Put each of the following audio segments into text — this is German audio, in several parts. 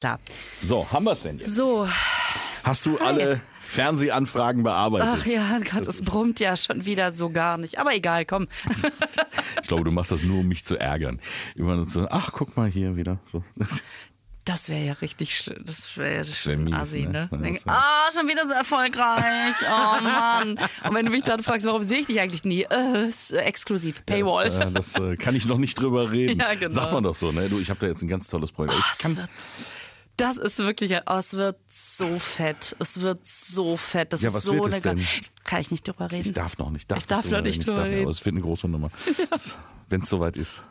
Klar. So, haben wir es denn jetzt? So, Hast du alle Fernsehanfragen bearbeitet? ach ja, Gott, Das es brummt ja schon wieder so gar nicht. Aber egal, komm. Ich glaube, du machst das nur, um mich zu ärgern. Immer nur so, ach, guck mal hier wieder. So. Das wäre ja richtig schlimm. Das wäre ja wär mies, assi, ne? ne? Ja, Denk, das wär- Ah, schon wieder so erfolgreich. Oh Mann. Und wenn du mich dann fragst, warum sehe ich dich eigentlich nie? Äh, ist, äh, exklusiv, Paywall. Das, äh, das äh, kann ich noch nicht drüber reden. Ja, genau. Sagt man doch so, ne? Du, ich habe da jetzt ein ganz tolles Projekt. Ah, Ich kann, das ist wirklich, oh, es wird so fett. Es wird so fett. Das Ja, ist was so wird es eine denn? Kann ich nicht drüber reden. ich darf noch nicht. Darf Ich darf noch nicht Ich drüber reden. Aber es wird eine große Nummer. Wenn es soweit ist.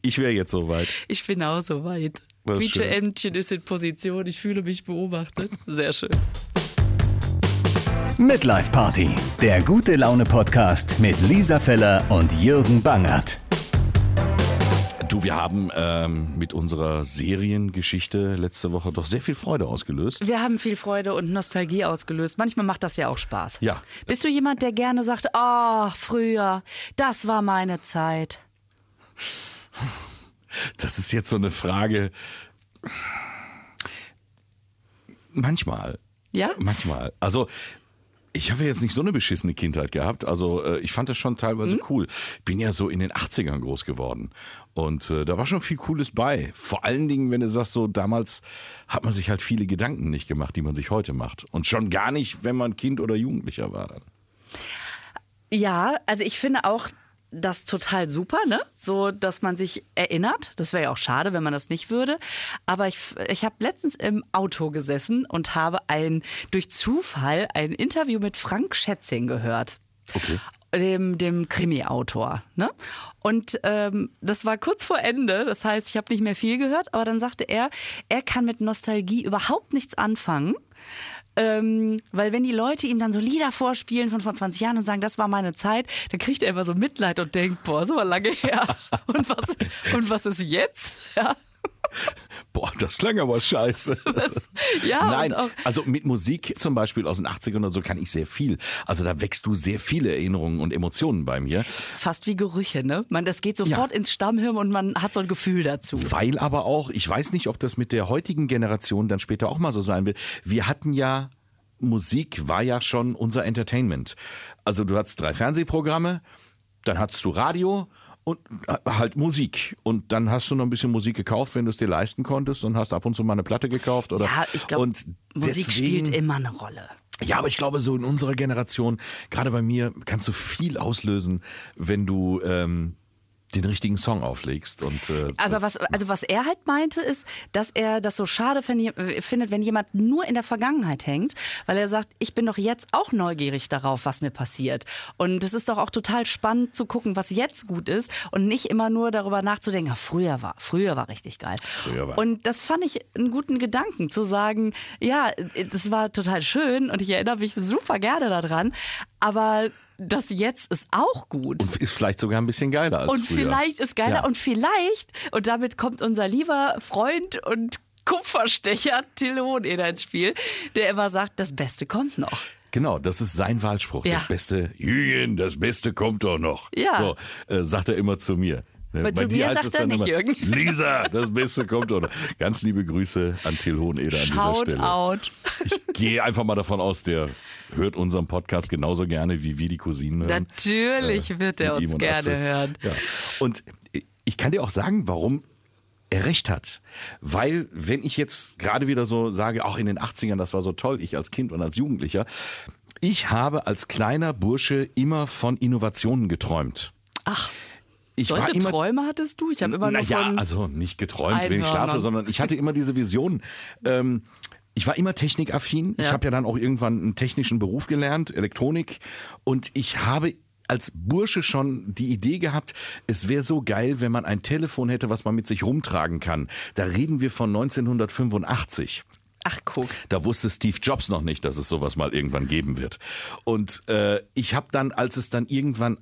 Ich wäre jetzt soweit. Ich bin auch so weit. Das ist Quietsche schön. Entchen ist in Position. Ich fühle mich beobachtet. Sehr schön. Midlife Party, der gute Laune Podcast mit Lisa Feller und Jürgen Bangert. Du, wir haben ähm, mit unserer Seriengeschichte letzte Woche doch sehr viel Freude ausgelöst. Wir haben viel Freude und Nostalgie ausgelöst. Manchmal macht das ja auch Spaß. Ja. Bist du jemand, der gerne sagt, ah, früher, das war meine Zeit? Das ist jetzt so eine Frage. Manchmal. Ja? Manchmal. Also. Ich habe ja jetzt nicht so eine beschissene Kindheit gehabt. Also äh, ich fand das schon teilweise cool. Ich bin ja so in den 80ern groß geworden. Und äh, da war schon viel Cooles bei. Vor allen Dingen, wenn du sagst, so damals hat man sich halt viele Gedanken nicht gemacht, die man sich heute macht. Und schon gar nicht, wenn man Kind oder Jugendlicher war. Dann. Ja, also ich finde auch das total super, ne? So, dass man sich erinnert. Das wäre ja auch schade, wenn man das nicht würde. Aber ich, ich habe letztens im Auto gesessen und habe ein durch Zufall ein Interview mit Frank Schätzing gehört. Okay. Dem, dem Krimi-Autor. Ne? Und ähm, das war kurz vor Ende. Das heißt, ich habe nicht mehr viel gehört, aber dann sagte er, er kann mit Nostalgie überhaupt nichts anfangen. Ähm, weil wenn die Leute ihm dann so Lieder vorspielen von vor 20 Jahren und sagen, das war meine Zeit, dann kriegt er immer so Mitleid und denkt, boah, so lange her. Und was, und was ist jetzt? Ja, Boah, das klang aber scheiße. ja Nein, also mit Musik zum Beispiel aus den 80ern oder so kann ich sehr viel. Also da wächst du sehr viele Erinnerungen und Emotionen bei mir. fast wie Gerüche, ne? Man, das geht sofort Ja. ins Stammhirn und man hat so ein Gefühl dazu. Weil aber auch, ich weiß nicht, ob das mit der heutigen Generation dann später auch mal so sein wird. Wir hatten ja, Musik war ja schon unser Entertainment. Also du hattest drei Fernsehprogramme, dann hattest du Radio und halt Musik. Und dann hast du noch ein bisschen Musik gekauft, wenn du es dir leisten konntest und hast ab und zu mal eine Platte gekauft. Oder Ja, ich glaube, Musik deswegen- spielt immer eine Rolle. Ja, aber ich glaube, so in unserer Generation, gerade bei mir, kannst du viel auslösen, wenn du ähm, den richtigen Song auflegst. Und, äh, Aber was, also was er halt meinte, ist, dass er das so schade find- findet, wenn jemand nur in der Vergangenheit hängt, weil er sagt, ich bin doch jetzt auch neugierig darauf, was mir passiert. Und es ist doch auch total spannend zu gucken, was jetzt gut ist und nicht immer nur darüber nachzudenken, ah, früher war, früher war richtig geil. War- Und das fand ich einen guten Gedanken, zu sagen, ja, das war total schön und ich erinnere mich super gerne daran, aber das jetzt ist auch gut. und ist vielleicht sogar ein bisschen geiler als Und früher. vielleicht ist geiler Ja. und vielleicht, und damit kommt unser lieber Freund und Kupferstecher Till Hoheneder ins Spiel, der immer sagt, das Beste kommt noch. Genau, das ist sein Wahlspruch. Ja. Das Beste, Jürgen, das Beste kommt doch noch. Ja. So, äh, sagt er immer zu mir. Aber zu dir mir heißt sagt es er dann nicht, immer, Jürgen. Lisa, das Beste kommt doch noch. Ganz liebe Grüße an Till Hoheneder an dieser Stelle. out. Ich gehe einfach mal davon aus, der hört unseren Podcast genauso gerne, wie wir die Cousinen hören. Natürlich wird er uns gerne Atze. hören. Ja. Und ich kann dir auch sagen, warum er recht hat. Weil, wenn ich jetzt gerade wieder so sage, auch in den 80ern, das war so toll, ich als Kind und als Jugendlicher, ich habe als kleiner Bursche immer von Innovationen geträumt. Ach, Ich solche immer Träume hattest du? Ich habe immer nur naja, also nicht geträumt, wenn ich schlafe, sondern ich hatte immer diese Vision. Ähm, ich war immer technikaffin. Ich Ja. habe ja dann auch irgendwann einen technischen Beruf gelernt, Elektronik. Und ich habe als Bursche schon die Idee gehabt, es wäre so geil, wenn man ein Telefon hätte, was man mit sich rumtragen kann. Da reden wir von 1985. Ach, guck. Da wusste Steve Jobs noch nicht, dass es sowas mal irgendwann geben wird. Und äh, ich habe dann, als es dann irgendwann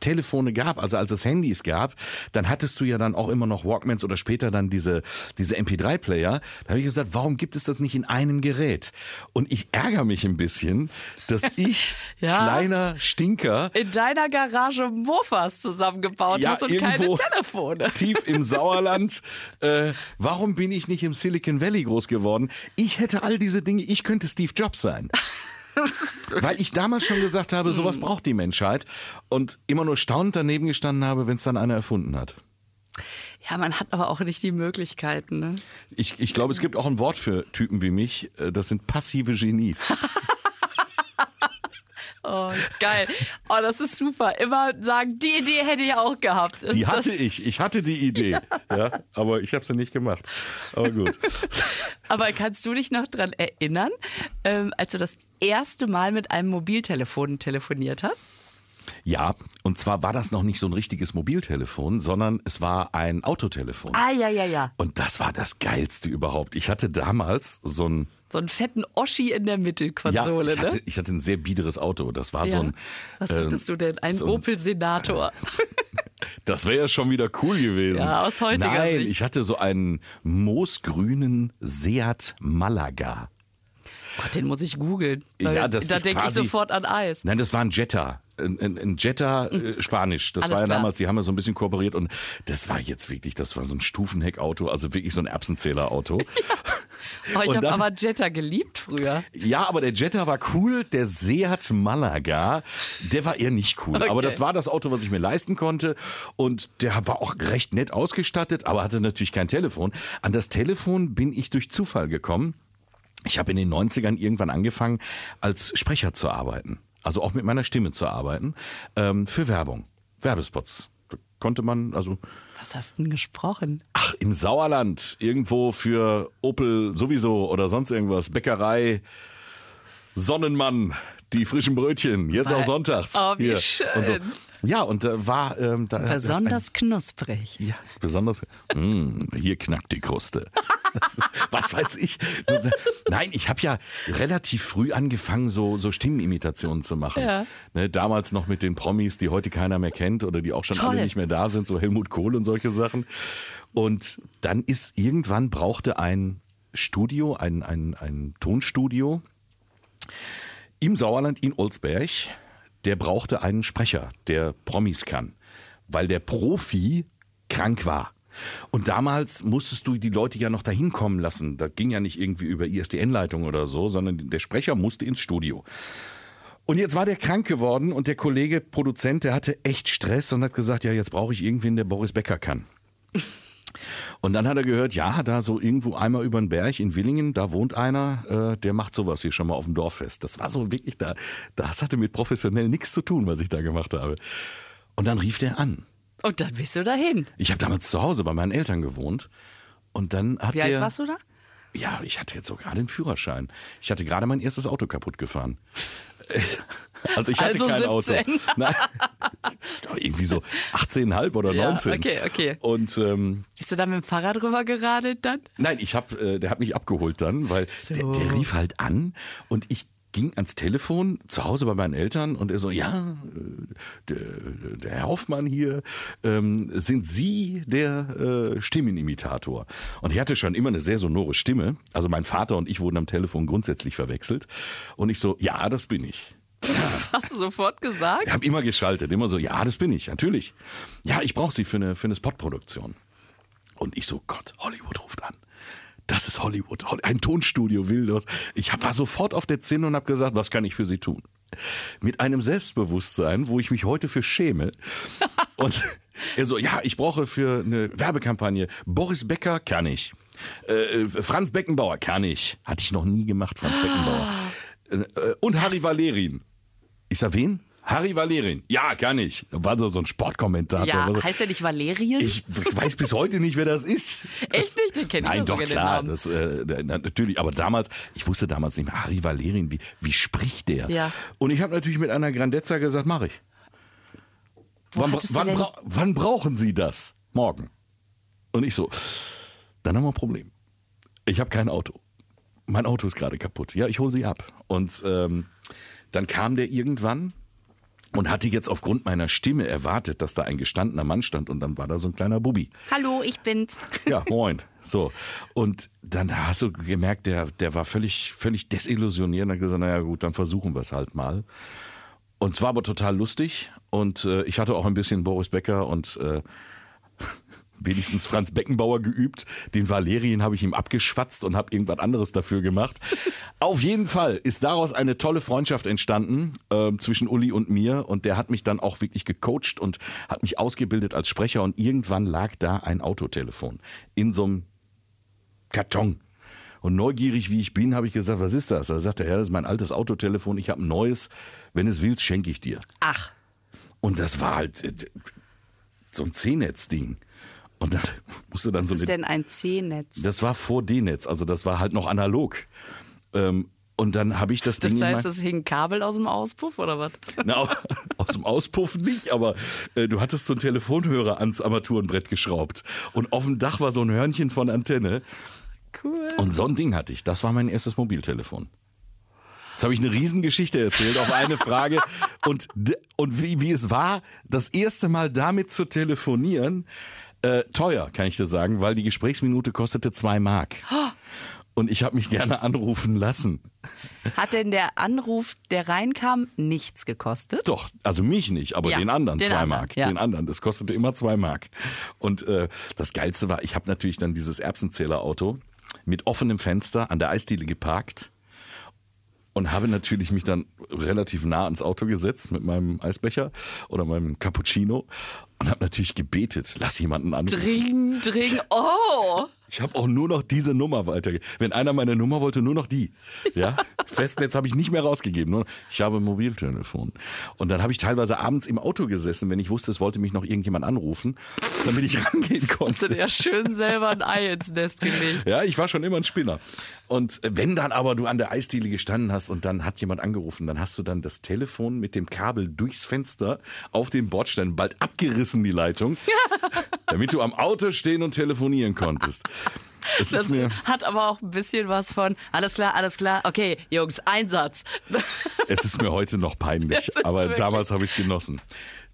Telefone gab, also als es Handys gab, dann hattest du ja dann auch immer noch Walkmans oder später dann diese, diese MP3-Player. Da habe ich gesagt, warum gibt es das nicht in einem Gerät? Und ich ärgere mich ein bisschen, dass ich, Ja. kleiner Stinker, In deiner Garage Mofas zusammengebaut Ja, hast und keine Telefone. tief im Sauerland. Äh, warum bin ich nicht im Silicon Valley groß geworden? Ich hätte all diese Dinge, ich könnte Steve Jobs sein. Weil ich damals schon gesagt habe, sowas braucht die Menschheit und immer nur staunend daneben gestanden habe, wenn es dann einer erfunden hat. Ja, man hat aber auch nicht die Möglichkeiten. Ne? Ich, ich glaube, es gibt auch ein Wort für Typen wie mich, äh, das sind passive Genies. Oh, geil. Oh, das ist super. Immer sagen, die Idee hätte ich auch gehabt. Die ist das- hatte ich, ich hatte die Idee, ja, aber ich habe sie nicht gemacht. Aber gut. Aber kannst du dich noch dran erinnern, ähm, als du das erste Mal mit einem Mobiltelefon telefoniert hast? Ja, und zwar war das noch nicht so ein richtiges Mobiltelefon, sondern es war ein Autotelefon. Ah, ja, ja, ja. Und das war das Geilste überhaupt. Ich hatte damals so ein. So einen fetten Oschi in der Ja, Mittelkonsole, ich, hatte, ne? ich hatte ein sehr biederes Auto. Das war so Ja. ein. Was ähm, hattest du denn? Ein so Opel Senator. Das wäre ja schon wieder cool gewesen. Ja, aus heutiger Nein, Sicht. ich hatte so einen moosgrünen Seat Malaga. Gott, den muss ich googeln. Ja, das da denke ich sofort an Eis. Nein, das war ein Jetta. Ein, ein, ein Jetta äh, Spanisch. Das Alles war ja klar. damals, die haben ja so ein bisschen kooperiert und das war jetzt wirklich, das war so ein Stufenheckauto, also wirklich so ein Erbsenzählerauto. Oh, ich habe aber Jetta geliebt früher. Ja, aber der Jetta war cool, der Seat Malaga, der war eher nicht cool. Okay. Aber das war das Auto, was ich mir leisten konnte und der war auch recht nett ausgestattet, aber hatte natürlich kein Telefon. An das Telefon bin ich durch Zufall gekommen. Ich habe in den 90ern irgendwann angefangen, als Sprecher zu arbeiten. Also auch mit meiner Stimme zu arbeiten. Ähm, für Werbung. Werbespots. Da konnte man, also Was hast du denn gesprochen? Ach, im Sauerland, irgendwo für Opel sowieso oder sonst irgendwas, Bäckerei, Sonnenmann, die frischen Brötchen, jetzt auch sonntags. Oh, wie Hier. schön. Und so. Ja, und da war ähm, da Besonders knusprig. ja, besonders. Mm, hier knackt die Kruste. Ist, was weiß ich. Nein, ich habe ja relativ früh angefangen, so, so Stimmenimitationen zu machen. Ja. Ne, damals noch mit den Promis, die heute keiner mehr kennt oder die auch schon Toll. alle nicht mehr da sind, so Helmut Kohl und solche Sachen. Und dann ist irgendwann brauchte ein Studio, ein, ein, ein Tonstudio im Sauerland in Olsberg, der brauchte einen Sprecher, der Promis kann, weil der Profi krank war. Und damals musstest du die Leute ja noch dahin kommen lassen. Das ging ja nicht irgendwie über ISDN-Leitung oder so, sondern der Sprecher musste ins Studio. Und jetzt war der krank geworden und der Kollege Produzent, der hatte echt Stress und hat gesagt, ja, jetzt brauche ich irgendwen, der Boris Becker kann. Und dann hat er gehört, ja, da so irgendwo einmal über den Berg in Willingen, da wohnt einer, äh, der macht sowas hier schon mal auf dem Dorffest. Das war so wirklich da, das hatte mit professionell nichts zu tun, was ich da gemacht habe. Und dann rief der an. Und dann bist du dahin. Ich habe damals zu Hause bei meinen Eltern gewohnt. Und dann hat Wie alt der, warst du da? ja, ich hatte jetzt so gerade den Führerschein. Ich hatte gerade mein erstes Auto kaputt gefahren. Also ich hatte Also kein 17. Auto. Nein. Irgendwie so 18,5 oder Ja, 19. okay, okay. Und ähm, Bist du da mit dem Fahrrad rüber geradelt dann? Nein, ich hab, äh, der hat mich abgeholt dann, weil So. der, der rief halt an und ich ging ans Telefon zu Hause bei meinen Eltern und er so, ja, äh, der, der Herr Hoffmann hier, ähm, sind Sie der äh, Stimmenimitator? Und ich hatte schon immer eine sehr sonore Stimme. Also mein Vater und ich wurden am Telefon grundsätzlich verwechselt. Und ich so, ja, das bin ich. Hast du sofort gesagt? Ich habe immer geschaltet, immer so, ja, das bin ich, natürlich. Ja, ich brauche Sie für eine, für eine Spotproduktion. Und ich so, Gott, Hollywood ruft an. Das ist Hollywood, Hol- ein Tonstudio will das. Ich war sofort auf der Zinne und habe gesagt, was kann ich für Sie tun? Mit einem Selbstbewusstsein, wo ich mich heute für schäme. Und er so, ja, ich brauche für eine Werbekampagne Boris Becker, kann ich. Äh, Franz Beckenbauer, kann ich. Hatte ich noch nie gemacht, Franz Beckenbauer. Äh, äh, und Harry Valerin. Ich sag, wen? Harry Valerin. Ja, kann ich. War so, so ein Sportkommentator. Ja, so, heißt der nicht Valerian? ich weiß bis heute nicht, wer das ist. Echt nicht? Den kenn ich Nein, doch klar, das, äh, natürlich. Aber damals, ich wusste damals nicht mehr, Harry Valerin, wie, wie spricht der? Ja. Und ich habe natürlich mit einer Grandezza gesagt, mache ich. Wann, wann, bra wann brauchen Sie das? Morgen. Und ich so, dann haben wir ein Problem. Ich habe kein Auto. Mein Auto ist gerade kaputt. Ja, ich hole Sie ab. Und ähm, dann kam der irgendwann und hatte jetzt aufgrund meiner Stimme erwartet, dass da ein gestandener Mann stand und dann war da so ein kleiner Bubi. Hallo, ich bin's. Ja, moin. So. Und dann hast du gemerkt, der, der war völlig, völlig desillusioniert und hat gesagt, naja gut, dann versuchen wir es halt mal. Und es war aber total lustig und äh, ich hatte auch ein bisschen Boris Becker und äh, wenigstens Franz Beckenbauer geübt. Den Valerien habe ich ihm abgeschwatzt und habe irgendwas anderes dafür gemacht. Auf jeden Fall ist daraus eine tolle Freundschaft entstanden äh, zwischen Uli und mir und der hat mich dann auch wirklich gecoacht und hat mich ausgebildet als Sprecher und irgendwann lag da ein Autotelefon in so einem Karton. Und neugierig wie ich bin, habe ich gesagt, was ist das? Da sagte er, das ist mein altes Autotelefon, ich habe ein neues. Wenn es willst, schenke ich dir. Ach, Und das war halt äh, so ein C-Netz-Ding. Und dann musste dann was so ist eine denn ein C-Netz? das war vor D-Netz, also das war halt noch analog. Ähm, und dann habe ich das, Das Ding in heißt, es hing Kabel aus dem Auspuff oder was? Na, aus dem Auspuff nicht, aber äh, du hattest so einen Telefonhörer ans Armaturenbrett geschraubt. Und auf dem Dach war so ein Hörnchen von Antenne. Cool. Und so ein Ding hatte ich. Das war mein erstes Mobiltelefon. Jetzt habe ich eine Riesengeschichte erzählt auf eine Frage. Und, und wie, wie es war, das erste Mal damit zu telefonieren, äh, teuer, kann ich dir sagen, weil die Gesprächsminute kostete zwei Mark. Und ich habe mich gerne anrufen lassen. Hat denn der Anruf, der reinkam, nichts gekostet? Doch, also mich nicht, aber Ja, den anderen den zwei anderen, Mark. ja. Den anderen, das kostete immer zwei Mark. Und äh, das Geilste war, ich habe natürlich dann dieses Erbsenzählerauto mit offenem Fenster an der Eisdiele geparkt und habe natürlich mich dann relativ nah ans Auto gesetzt mit meinem Eisbecher oder meinem Cappuccino und habe natürlich gebetet, lass jemanden anrufen. Dring, dring, oh! Ich habe auch nur noch diese Nummer weitergegeben. Wenn einer meine Nummer wollte, nur noch die. Ja? Festnetz habe ich nicht mehr rausgegeben. Nur ich habe ein Mobiltelefon. Und dann habe ich teilweise abends im Auto gesessen, wenn ich wusste, es wollte mich noch irgendjemand anrufen, damit ich rangehen Hast du konnte. dir ja schön selber ein Ei ins Nest gelegt. Ja, ich war schon immer ein Spinner. Und wenn dann aber du an der Eisdiele gestanden hast und dann hat jemand angerufen, dann hast du dann das Telefon mit dem Kabel durchs Fenster auf den Bordstein, bald abgerissen die Leitung, damit du am Auto stehen und telefonieren konntest. Das mir hat aber auch ein bisschen was von, alles klar, alles klar, okay, Jungs, Einsatz. Es ist mir heute noch peinlich, aber wirklich- damals habe ich es genossen.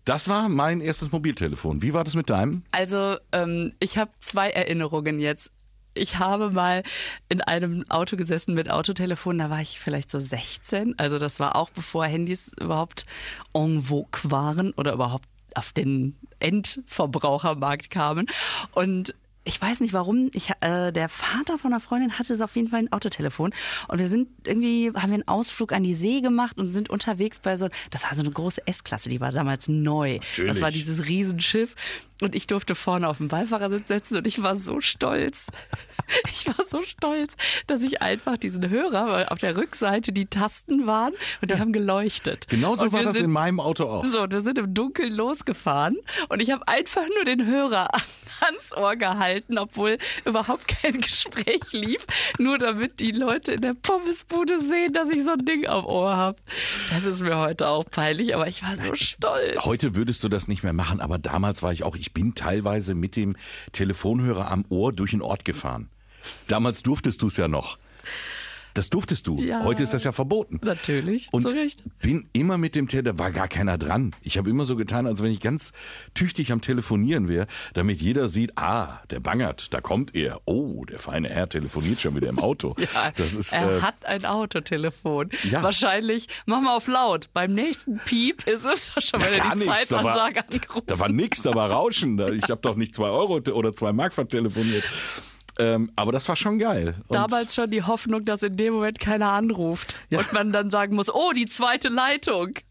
Das war mein erstes Mobiltelefon. Wie war das mit deinem? Also, ähm, ich habe zwei Erinnerungen jetzt. Ich habe mal in einem Auto gesessen mit Autotelefon, da war ich vielleicht so 16. Also das war auch bevor Handys überhaupt en vogue waren oder überhaupt auf den Endverbrauchermarkt kamen. Und ich weiß nicht warum, ich, äh, der Vater von einer Freundin hatte auf jeden Fall ein Autotelefon und wir sind irgendwie, haben wir einen Ausflug an die See gemacht und sind unterwegs bei so, das war so eine große S-Klasse, die war damals neu. Das war Natürlich. dieses Riesenschiff und ich durfte vorne auf dem Beifahrersitz sitzen und ich war so stolz. Ich war so stolz, dass ich einfach diesen Hörer, weil auf der Rückseite die Tasten waren und die haben geleuchtet. Genauso und war das sind, in meinem Auto auch. so, wir sind im Dunkeln losgefahren und ich habe einfach nur den Hörer ans Ohr gehalten, obwohl überhaupt kein Gespräch lief, nur damit die Leute in der Pommesbude sehen, dass ich so ein Ding am Ohr habe. Das ist mir heute auch peinlich, aber ich war so stolz. Heute würdest du das nicht mehr machen, aber damals war ich auch, ich bin teilweise mit dem Telefonhörer am Ohr durch den Ort gefahren. Damals durftest du es ja noch. Das durftest du. Ja. Heute ist das ja verboten. Natürlich, Und zu Recht. bin immer mit dem Telefon, da war gar keiner dran. Ich habe immer so getan, als wenn ich ganz tüchtig am Telefonieren wäre, damit jeder sieht, ah, der bangert, da kommt er. Oh, der feine Herr telefoniert schon wieder im Auto. Ja, das ist, er äh, hat ein Autotelefon. Ja. Wahrscheinlich, mach mal auf laut. Beim nächsten Piep ist es schon Ja, wieder die nichts. Da war, Zeitansage angerufen. da war nichts, da war Rauschen. Ich habe doch nicht zwei Euro oder zwei Mark vertelefoniert. Ähm, aber das war schon geil. Und Damals schon die Hoffnung, dass in dem Moment keiner anruft. Und man dann sagen muss, oh, die zweite Leitung.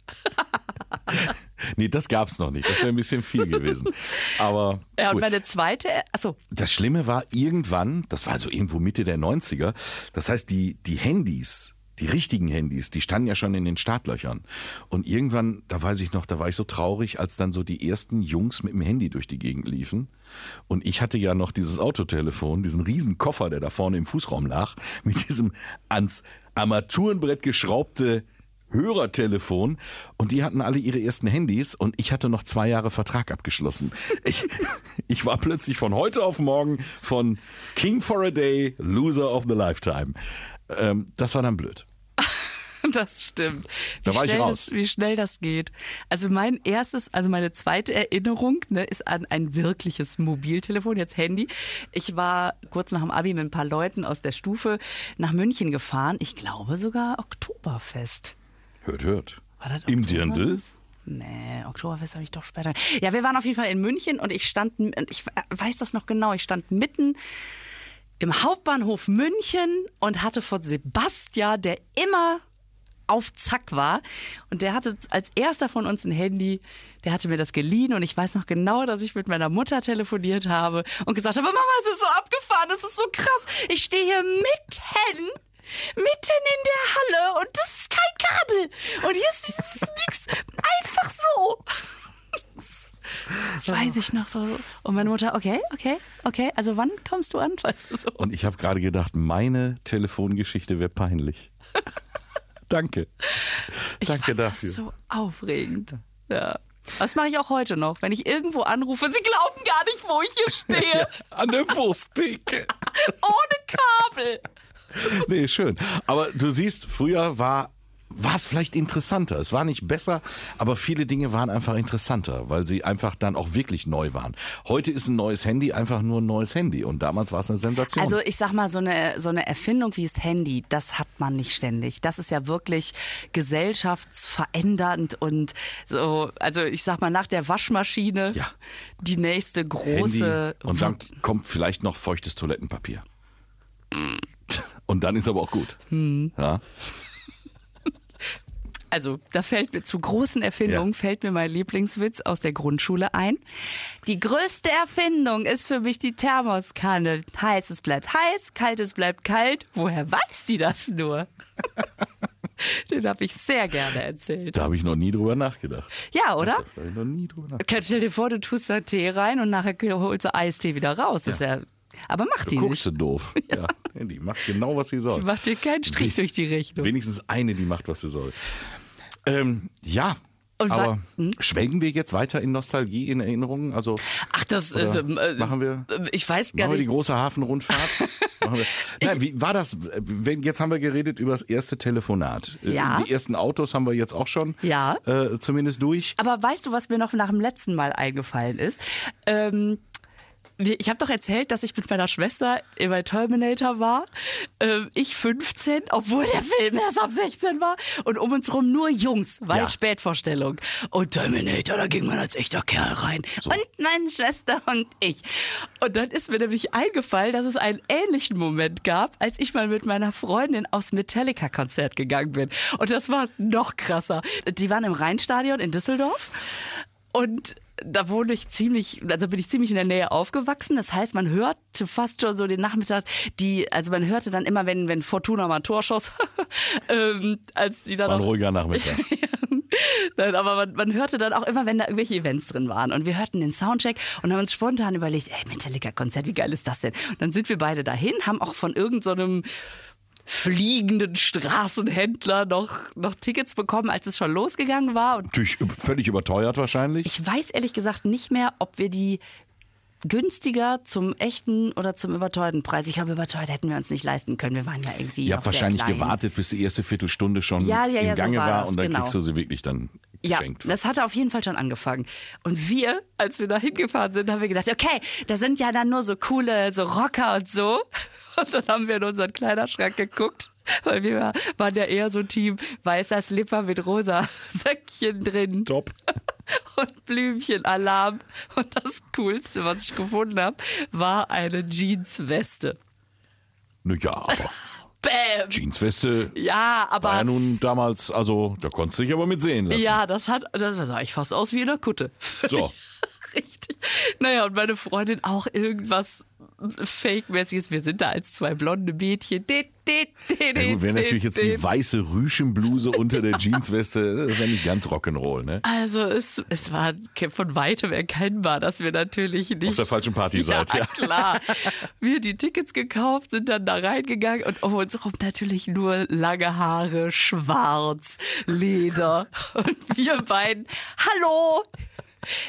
Nee, das gab's noch nicht. Das wäre ein bisschen viel gewesen. Aber Ja, und meine zweite, achso, das Schlimme war irgendwann, das war so irgendwo Mitte der 90er, das heißt, die, die Handys, die richtigen Handys, die standen ja schon in den Startlöchern. Und irgendwann, da weiß ich noch, da war ich so traurig, als dann so die ersten Jungs mit dem Handy durch die Gegend liefen. Und ich hatte ja noch dieses Autotelefon, diesen riesen Koffer, der da vorne im Fußraum lag, mit diesem ans Armaturenbrett geschraubte Hörertelefon und die hatten alle ihre ersten Handys und ich hatte noch zwei Jahre Vertrag abgeschlossen. Ich, ich war plötzlich von heute auf morgen von King for a Day, Loser of the Lifetime. Ähm, das war dann blöd. Das stimmt. Da Wie war ich schnell raus. Das, wie schnell das geht. Also mein erstes, also meine zweite Erinnerung ne, ist an ein wirkliches Mobiltelefon, jetzt Handy. Ich war kurz nach dem Abi mit ein paar Leuten aus der Stufe nach München gefahren. Ich glaube sogar Oktoberfest. Hört, hört. War das Im Oktoberfest? Dirndl? Nee, Oktoberfest habe ich doch später. Ja, wir waren auf jeden Fall in München und ich stand, ich weiß das noch genau, ich stand mitten im Hauptbahnhof München und hatte von Sebastian, der immer auf Zack war. Und der hatte als erster von uns ein Handy, der hatte mir das geliehen und ich weiß noch genau, dass ich mit meiner Mutter telefoniert habe und gesagt habe, Mama, es ist so abgefahren, es ist so krass. Ich stehe hier mitten, mitten in der Halle und das ist kein Kabel. Und hier ist nix. Einfach so. Das weiß ich noch so, so. Und meine Mutter, okay, okay, okay. Also wann kommst du an? Weißt du so. Und ich habe gerade gedacht, meine Telefongeschichte wäre peinlich. Danke. Ich Danke dafür. Das so aufregend. Ja. Das mache ich auch heute noch, wenn ich irgendwo anrufe. Sie glauben gar nicht, wo ich hier stehe. An der Wursttheke. Ohne Kabel. Nee, schön. Aber du siehst, früher war war es vielleicht interessanter. Es war nicht besser, aber viele Dinge waren einfach interessanter, weil sie einfach dann auch wirklich neu waren. Heute ist ein neues Handy einfach nur ein neues Handy und damals war es eine Sensation. Also ich sag mal, so eine, so eine Erfindung wie das Handy, das hat man nicht ständig. Das ist ja wirklich gesellschaftsverändernd und so, also ich sag mal, nach der Waschmaschine Ja. die nächste große. Handy und dann kommt vielleicht noch feuchtes Toilettenpapier. Und dann ist aber auch gut. Hm. Ja. Also, da fällt mir zu großen Erfindungen, Ja. fällt mir mein Lieblingswitz aus der Grundschule ein. Die größte Erfindung ist für mich die Thermoskanne. Heißes bleibt heiß, kaltes bleibt kalt. Woher weiß die das nur? Den habe ich sehr gerne erzählt. Da habe ich noch nie drüber nachgedacht. Ja, oder? Da habe ich noch nie drüber nachgedacht. Stell dir vor, du tust da Tee rein und nachher holst du Eistee wieder raus. Das ist ja, aber mach die Guckst nicht. du doof. Ja. Die macht genau, was sie soll. Die macht dir keinen Strich durch die Rechnung. Wenigstens eine, die macht, was sie soll. Ähm, ja. Und aber hm? schwelgen wir jetzt weiter in Nostalgie, in Erinnerungen? Also Ach, das ist. ähm, äh, machen wir, Ich weiß gar machen wir die nicht. große Hafenrundfahrt? Nein, wie war das? Wenn, jetzt haben wir geredet über das erste Telefonat. Äh, Ja. Die ersten Autos haben wir jetzt auch schon Ja. äh, zumindest durch. Aber weißt du, was mir noch nach dem letzten Mal eingefallen ist? Ähm, ich habe doch erzählt, dass ich mit meiner Schwester bei Terminator war. Ähm, ich 15, obwohl der Film erst ab 16 war. Und um uns rum nur Jungs, weil Ja. Spätvorstellung. Und Terminator, da ging man als echter Kerl rein. Und meine Schwester und ich. Und dann ist mir nämlich eingefallen, dass es einen ähnlichen Moment gab, als ich mal mit meiner Freundin aufs Metallica-Konzert gegangen bin. Und das war noch krasser. Die waren im Rheinstadion in Düsseldorf. Und da wohne ich ziemlich, also bin ich ziemlich in der Nähe aufgewachsen. Das heißt, man hörte fast schon so den Nachmittag, die, also man hörte dann immer, wenn, wenn Fortuna mal Tor schoss, ähm, als die dann War ein ruhiger Nachmittag. Nein, aber man, man hörte dann auch immer, wenn da irgendwelche Events drin waren. Und wir hörten den Soundcheck und haben uns spontan überlegt, ey, Metallica-Konzert, wie geil ist das denn? Und dann sind wir beide dahin, haben auch von irgendeinem fliegenden Straßenhändler noch, noch Tickets bekommen, als es schon losgegangen war. Und Natürlich völlig überteuert wahrscheinlich. ich weiß ehrlich gesagt nicht mehr, ob wir die günstiger zum echten oder zum überteuerten Preis. Ich glaube, überteuert hätten wir uns nicht leisten können. Wir waren ja irgendwie. Ihr habt wahrscheinlich gewartet, bis die erste Viertelstunde schon Ja, ja, im ja, so Gange war war das, und dann genau. kriegst du sie wirklich dann Ja, geschenkt. das hatte auf jeden Fall schon angefangen. Und wir, als wir da hingefahren sind, haben wir gedacht, okay, da sind ja dann nur so coole, so Rocker und so. Und dann haben wir in unseren Kleiderschrank geguckt, weil wir war- waren ja eher so ein Team weißer Slipper mit rosa Söckchen drin. Top. Und Blümchenalarm. Und das Coolste, was ich gefunden habe, war eine Jeansweste. Naja, aber Bäm! Jeansweste Ja, aber. war ja nun damals, also da konntest du dich aber mit sehen lassen. Ja, das hat, das sah ich fast aus wie in der Kutte. So. Richtig. Naja, und meine Freundin auch irgendwas Fake-mäßiges. Wir sind da als zwei blonde Mädchen. Dit, dit, dit, Ja, gut, wäre natürlich jetzt die weiße Rüschenbluse unter der Jeansweste, das wäre nicht ganz Rock'n'Roll, ne? Also es, es war von weitem erkennbar, dass wir natürlich nicht... Auf der falschen Party ja, seid, ja. klar. Wir die Tickets gekauft, sind dann da reingegangen und um uns rum natürlich nur lange Haare, schwarz, Leder. Und wir beiden, hallo,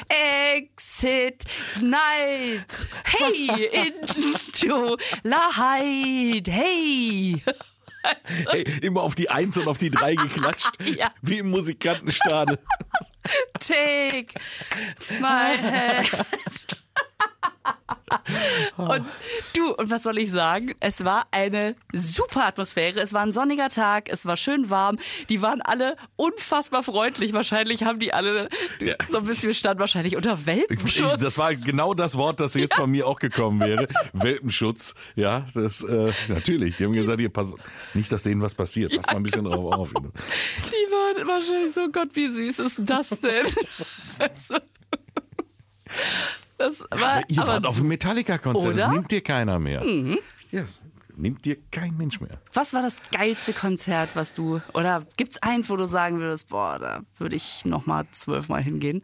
Exit Night. Hey, into Light. Hey. Hey, immer auf die Eins und auf die Drei geklatscht. Ja. Wie im Musikantenstade. Take my hand. Und du, und was soll ich sagen? Es war eine super Atmosphäre. Es war ein sonniger Tag, es war schön warm. Die waren alle unfassbar freundlich. Wahrscheinlich haben die alle Ja. so ein bisschen, wir standen wahrscheinlich unter Welpenschutz. Das war genau das Wort, das jetzt von mir auch gekommen wäre. Welpenschutz. Ja, das, äh, natürlich. Die haben gesagt, hier, pass, nicht, dass denen was passiert. Pass mal ein bisschen drauf auf. Die waren wahrscheinlich so, Gott, wie süß ist das denn? Also, das war Ihr aber wart auf einem Metallica-Konzert. Das? Mhm. nimmt dir keiner mehr. Ja, das nimmt dir kein Mensch mehr. Was war das geilste Konzert, was du, oder gibt's eins, wo du sagen würdest, boah, da würde ich nochmal zwölfmal hingehen?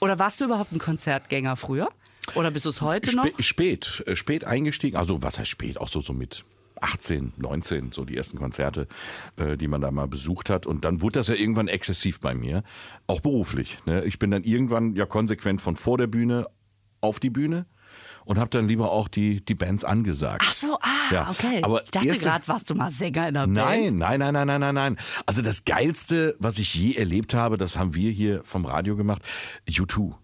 Oder warst du überhaupt ein Konzertgänger früher? Oder bist du es heute noch? Spä spät, äh, spät eingestiegen. Also, was heißt spät? Auch so, so mit 18, 19, so die ersten Konzerte, äh, die man da mal besucht hat. Und dann wurde das ja irgendwann exzessiv bei mir, auch beruflich. Ne? Ich bin dann irgendwann ja konsequent von vor der Bühne auf die Bühne und habe dann lieber auch die, die Bands angesagt. Ach so, ah, Ja, okay. aber ich dachte gerade, warst du mal Sänger in der Nein, Band? nein, nein, nein, nein, nein, nein. Also das Geilste, was ich je erlebt habe, das haben wir hier vom Radio gemacht, U2.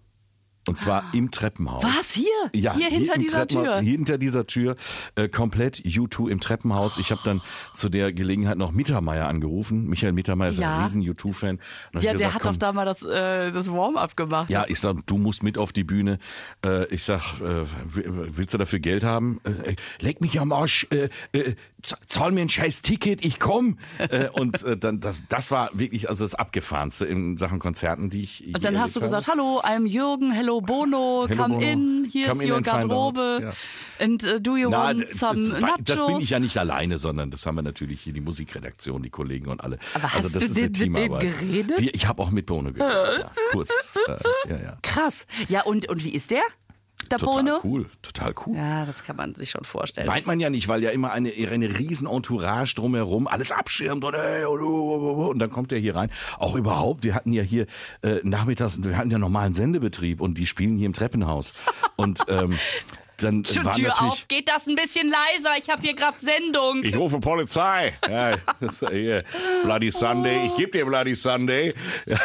Und zwar im Treppenhaus. Was? Hier? Ja, Hier hinter im dieser Tür? Hier hinter dieser Tür, äh, komplett U2 im Treppenhaus. Ich habe dann zu der Gelegenheit noch Mittermeier angerufen. Michael Mittermeier ist Ja. ein riesen U2-Fan. Und hab Ja, der gesagt, hat komm, doch da mal das, äh, das Warm-up gemacht. ja, ich sag, du musst mit auf die Bühne. Äh, ich sag, äh, willst du dafür Geld haben? Äh, leg mich am Arsch, äh, äh, zahl mir ein scheiß Ticket, ich komm. äh, und äh, dann, das, das war wirklich also das Abgefahrenste in Sachen Konzerten, die ich. Und dann hast du gesagt, hallo, I'm Jürgen, hello Bono, Hello, come Bono. in, in your. Garderobe. And uh, do you Na, want some das, nachos? das bin ich ja nicht alleine, sondern das haben wir natürlich hier die Musikredaktion, die Kollegen und alle. Aber also hast das du ist den- mit denen geredet? Ich habe auch mit Bono geredet, ja, kurz. Äh, ja, ja. Krass. Ja, und, und wie ist der? Der Total Bono? cool, total cool. Ja, das kann man sich schon vorstellen. Meint man ja nicht, weil ja immer eine, eine riesen Entourage drumherum, alles abschirmt und, hey, und, und dann kommt er hier rein. Auch überhaupt, wir hatten ja hier äh, nachmittags, wir hatten ja normalen Sendebetrieb und die spielen hier im Treppenhaus. Und ähm, dann Tür, war Tür auf, geht das ein bisschen leiser? Ich habe hier gerade Sendung. Ich rufe Polizei. Ja, Bloody Sunday. Ich gebe dir Bloody Sunday. Ja,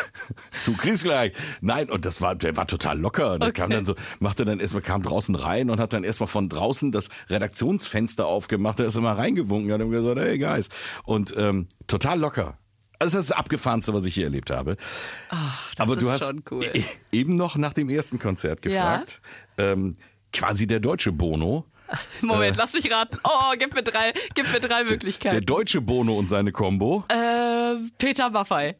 du kriegst gleich. Nein, und das war, der war total locker. Der kam Okay. dann so, machte dann erstmal, kam draußen rein und hat dann erstmal von draußen das Redaktionsfenster aufgemacht. Da ist er mal reingewunken. Hat ihm gesagt, hey Guys. Und ähm, total locker. Also das ist das Abgefahrenste, was ich hier erlebt habe. das Aber du ist hast schon cool. e- eben noch nach dem ersten Konzert Ja. gefragt. Ähm, quasi der deutsche Bono. Moment, lass mich raten. Oh, gib mir drei, gib mir drei Der Möglichkeiten. deutsche Bono und seine Combo. Äh, Peter Maffei.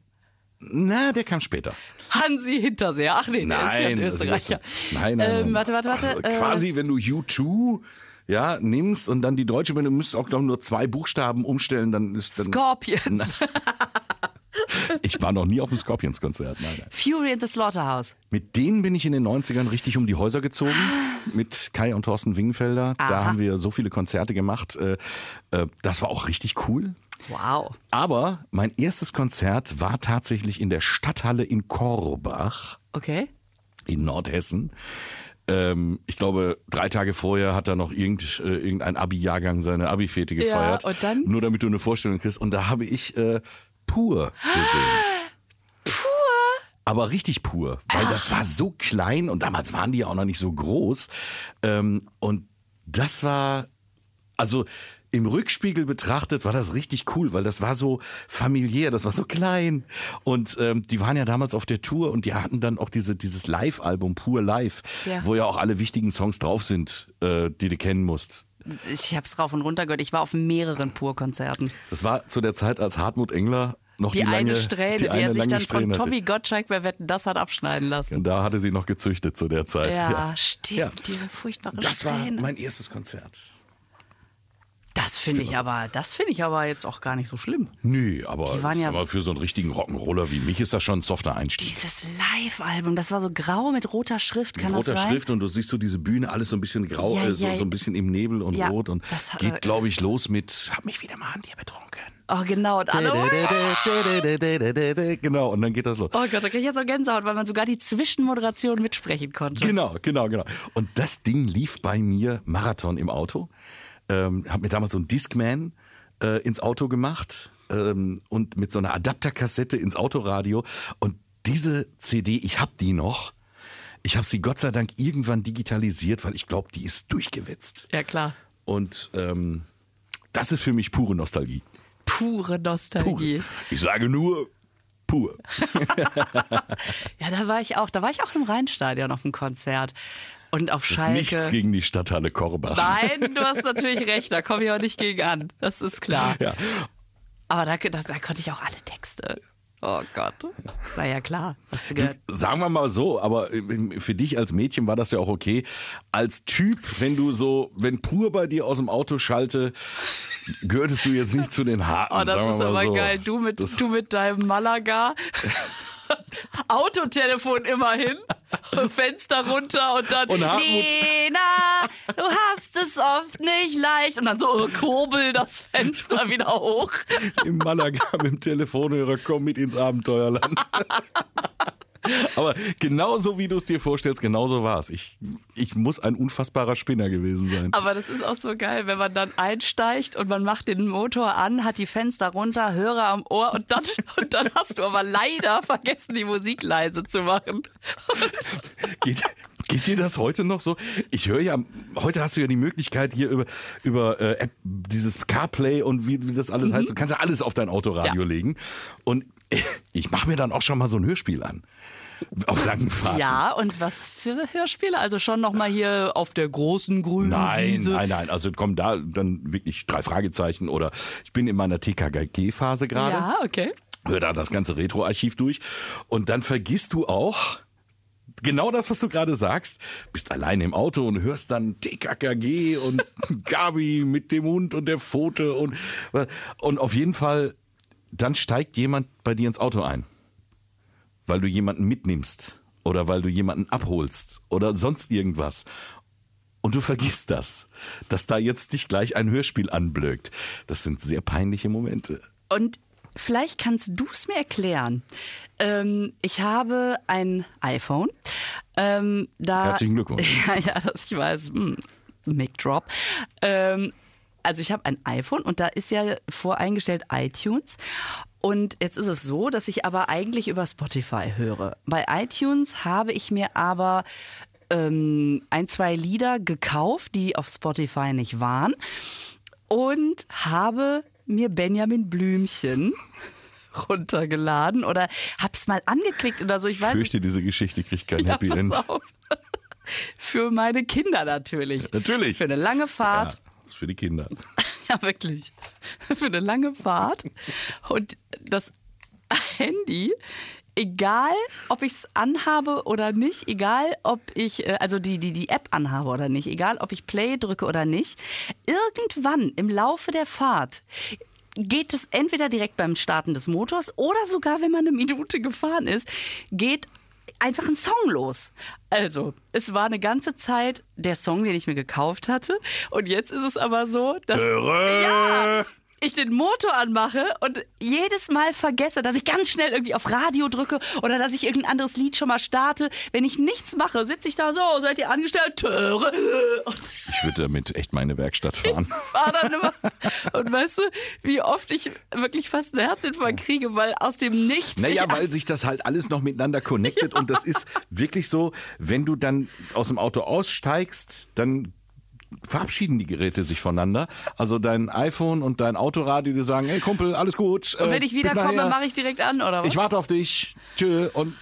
Na, der kam später. Hansi Hinterseher. Ach nee, der ist ja ein Österreicher. jetzt- Nein, nein, nein. Ähm, warte, warte, warte. Also äh, quasi, wenn du U2 ja, nimmst und dann die deutsche, wenn du müsstest auch glaub, ich, nur zwei Buchstaben umstellen, dann ist dann. Scorpions. Ich war noch nie auf einem Scorpions-Konzert. Fury in the Slaughterhouse. Mit denen bin ich in den 90ern richtig um die Häuser gezogen. Mit Kai und Thorsten Wingenfelder. Da Aha. haben wir so viele Konzerte gemacht. Äh, äh, Das war auch richtig cool. Wow. Aber mein erstes Konzert war tatsächlich in der Stadthalle in Korbach. Okay. in Nordhessen. Ähm, ich glaube, drei Tage vorher hat da noch irgend, äh, irgendein Abi-Jahrgang seine Abi-Fete gefeiert. und dann? Nur damit du eine Vorstellung kriegst. Und da habe ich äh, pur gesehen. Pur. Aber richtig pur, weil das war so klein und damals waren die ja auch noch nicht so groß. Ähm, und das war, also im Rückspiegel betrachtet war das richtig cool, weil das war so familiär, das war so klein. Und ähm, die waren ja damals auf der Tour und die hatten dann auch diese, dieses Live-Album Pur Live, Ja. wo ja auch alle wichtigen Songs drauf sind, äh, die du kennen musst. Ich hab's rauf und runter gehört. Ich war auf mehreren Pur-Konzerten. Das war zu der Zeit, als Hartmut Engler noch die, Die, lange, eine Strähne, die, eine er sich lange dann von Strähne hatte. Tommy Gottschalk bei Wetten, das hat abschneiden lassen. Und da hatte sie noch gezüchtet zu der Zeit. Ja, stimmt, Ja. diese furchtbare Das war Strähne. mein erstes Konzert. Das finde ich aber, das finde ich aber jetzt auch gar nicht so schlimm. Nö, aber, Die waren ja- aber für so einen richtigen Rock'n'Roller wie mich ist das schon ein softer Einstieg. Dieses Live-Album, das war so grau mit roter Schrift, kann Mit das roter sein? Schrift und du siehst so diese Bühne, alles so ein bisschen grau, Ja, äh, so, ja. so ein bisschen im Nebel und Ja, rot und das hat- geht, glaube ich, los mit Hab mich wieder mal an dir betrunken. Oh, genau. Und alle, Genau, und dann geht das los. oh Gott, da krieg ich jetzt so Gänsehaut, weil man sogar die Zwischenmoderation mitsprechen konnte. Genau, genau, genau. Und das Ding lief bei mir Marathon im Auto. Ähm, hab mir damals so einen Discman äh, ins Auto gemacht ähm, und mit so einer Adapterkassette ins Autoradio. Und diese CD, ich habe die noch. Ich habe sie Gott sei Dank irgendwann digitalisiert, weil ich glaube, die ist durchgewetzt. Ja, klar. Und ähm, das ist für mich pure Nostalgie. Pure Nostalgie. Pure. Ich sage nur pur. Ja, da war ich auch. Da war ich auch im Rheinstadion auf dem Konzert. Und auf Das ist Schalke. nichts gegen die Stadthalle Korbach. Nein, du hast natürlich recht, da komme ich auch nicht gegen an. Das ist klar. Ja. Aber da, da, da konnte ich auch alle Texte. Oh Gott. War ja klar. Hast du gehört? Sagen wir mal so, aber äh, für dich als Mädchen war das ja auch okay. Als Typ, wenn du so, wenn pur bei dir aus dem Auto schalte, gehörtest du jetzt nicht zu den Harten. Oh, das ist aber so. geil. Du mit, Das- du mit deinem Malaga. Autotelefon immerhin. Fenster runter und dann Und Lena, du hast es oft nicht leicht. Und dann so oh, kurbel das Fenster wieder hoch. Im Malaga mit dem Telefonhörer, komm mit ins Abenteuerland. Aber genauso wie du es dir vorstellst, genauso war es. Ich, ich muss ein unfassbarer Spinner gewesen sein. Aber das ist auch so geil, wenn man dann einsteigt und man macht den Motor an, hat die Fenster runter, Hörer am Ohr und dann, und dann hast du aber leider vergessen, die Musik leise zu machen. Geht, geht dir das heute noch so? Ich höre ja, heute hast du ja die Möglichkeit hier über, über äh, App, dieses CarPlay und wie, wie das alles heißt. Du kannst ja alles auf dein Autoradio Ja. legen. Und ich mache mir dann auch schon mal so ein Hörspiel an. Auf langen Fahrten. Ja, und was für Hörspiele? Also schon nochmal hier auf der großen grünen Nein, Wiese. nein, nein. Also kommen da dann wirklich drei Fragezeichen oder ich bin in meiner TKG-Phase gerade. Ja, okay. Hör da das ganze Retro-Archiv durch. Und dann vergisst du auch genau das, was du gerade sagst. Bist alleine im Auto und hörst dann TKKG und Gabi mit dem Hund und der Pfote und, und auf jeden Fall, dann steigt jemand bei dir ins Auto ein. Weil du jemanden mitnimmst oder weil du jemanden abholst oder sonst irgendwas. Und du vergisst das, dass da jetzt dich gleich ein Hörspiel anblökt. Das sind sehr peinliche Momente. Und vielleicht kannst du es mir erklären. Ähm, ich habe ein iPhone. Ähm, da, Herzlichen Glückwunsch. Ja, ja, das ich weiß. Hm, Mic Drop. Ähm, also ich habe ein iPhone und da ist ja voreingestellt iTunes. Und jetzt ist es so, dass ich aber eigentlich über Spotify höre. Bei iTunes habe ich mir aber ähm, ein, zwei Lieder gekauft, die auf Spotify nicht waren. Und habe mir Benjamin Blümchen runtergeladen oder hab's mal angeklickt oder so. Ich weiß fürchte, diese Geschichte kriegt kein ja, Happy End. auf. Für meine Kinder natürlich. Natürlich. Für eine lange Fahrt. Ja, ist für die Kinder. Ja, wirklich. Für eine lange Fahrt. Und das Handy, egal ob ich es anhabe oder nicht, egal ob ich, äh, also die, die, die App anhabe oder nicht, egal ob ich Play drücke oder nicht, irgendwann im Laufe der Fahrt geht es entweder direkt beim Starten des Motors oder sogar, wenn man eine Minute gefahren ist, geht einfach ein Song los. Also, es war eine ganze Zeit der Song, den ich mir gekauft hatte. Und jetzt ist es aber so, dass Dörre. ja, ich den Motor anmache und jedes Mal vergesse, dass ich ganz schnell irgendwie auf Radio drücke oder dass ich irgendein anderes Lied schon mal starte. Wenn ich nichts mache, sitze ich da so, seid ihr angestellt? Töre. Ich würde damit echt meine Werkstatt fahren. fahr dann immer. Und weißt du, wie oft ich wirklich fast einen Herzinfarkt kriege, weil aus dem Nichts. Naja, weil sich das halt alles noch miteinander connectet und das ist wirklich so, wenn du dann aus dem Auto aussteigst, dann verabschieden die Geräte sich voneinander. Also dein iPhone und dein Autoradio, die sagen, hey Kumpel, alles gut. und wenn ich wiederkomme, mache ich direkt an, oder was? Ich warte auf dich. Tschö. Und,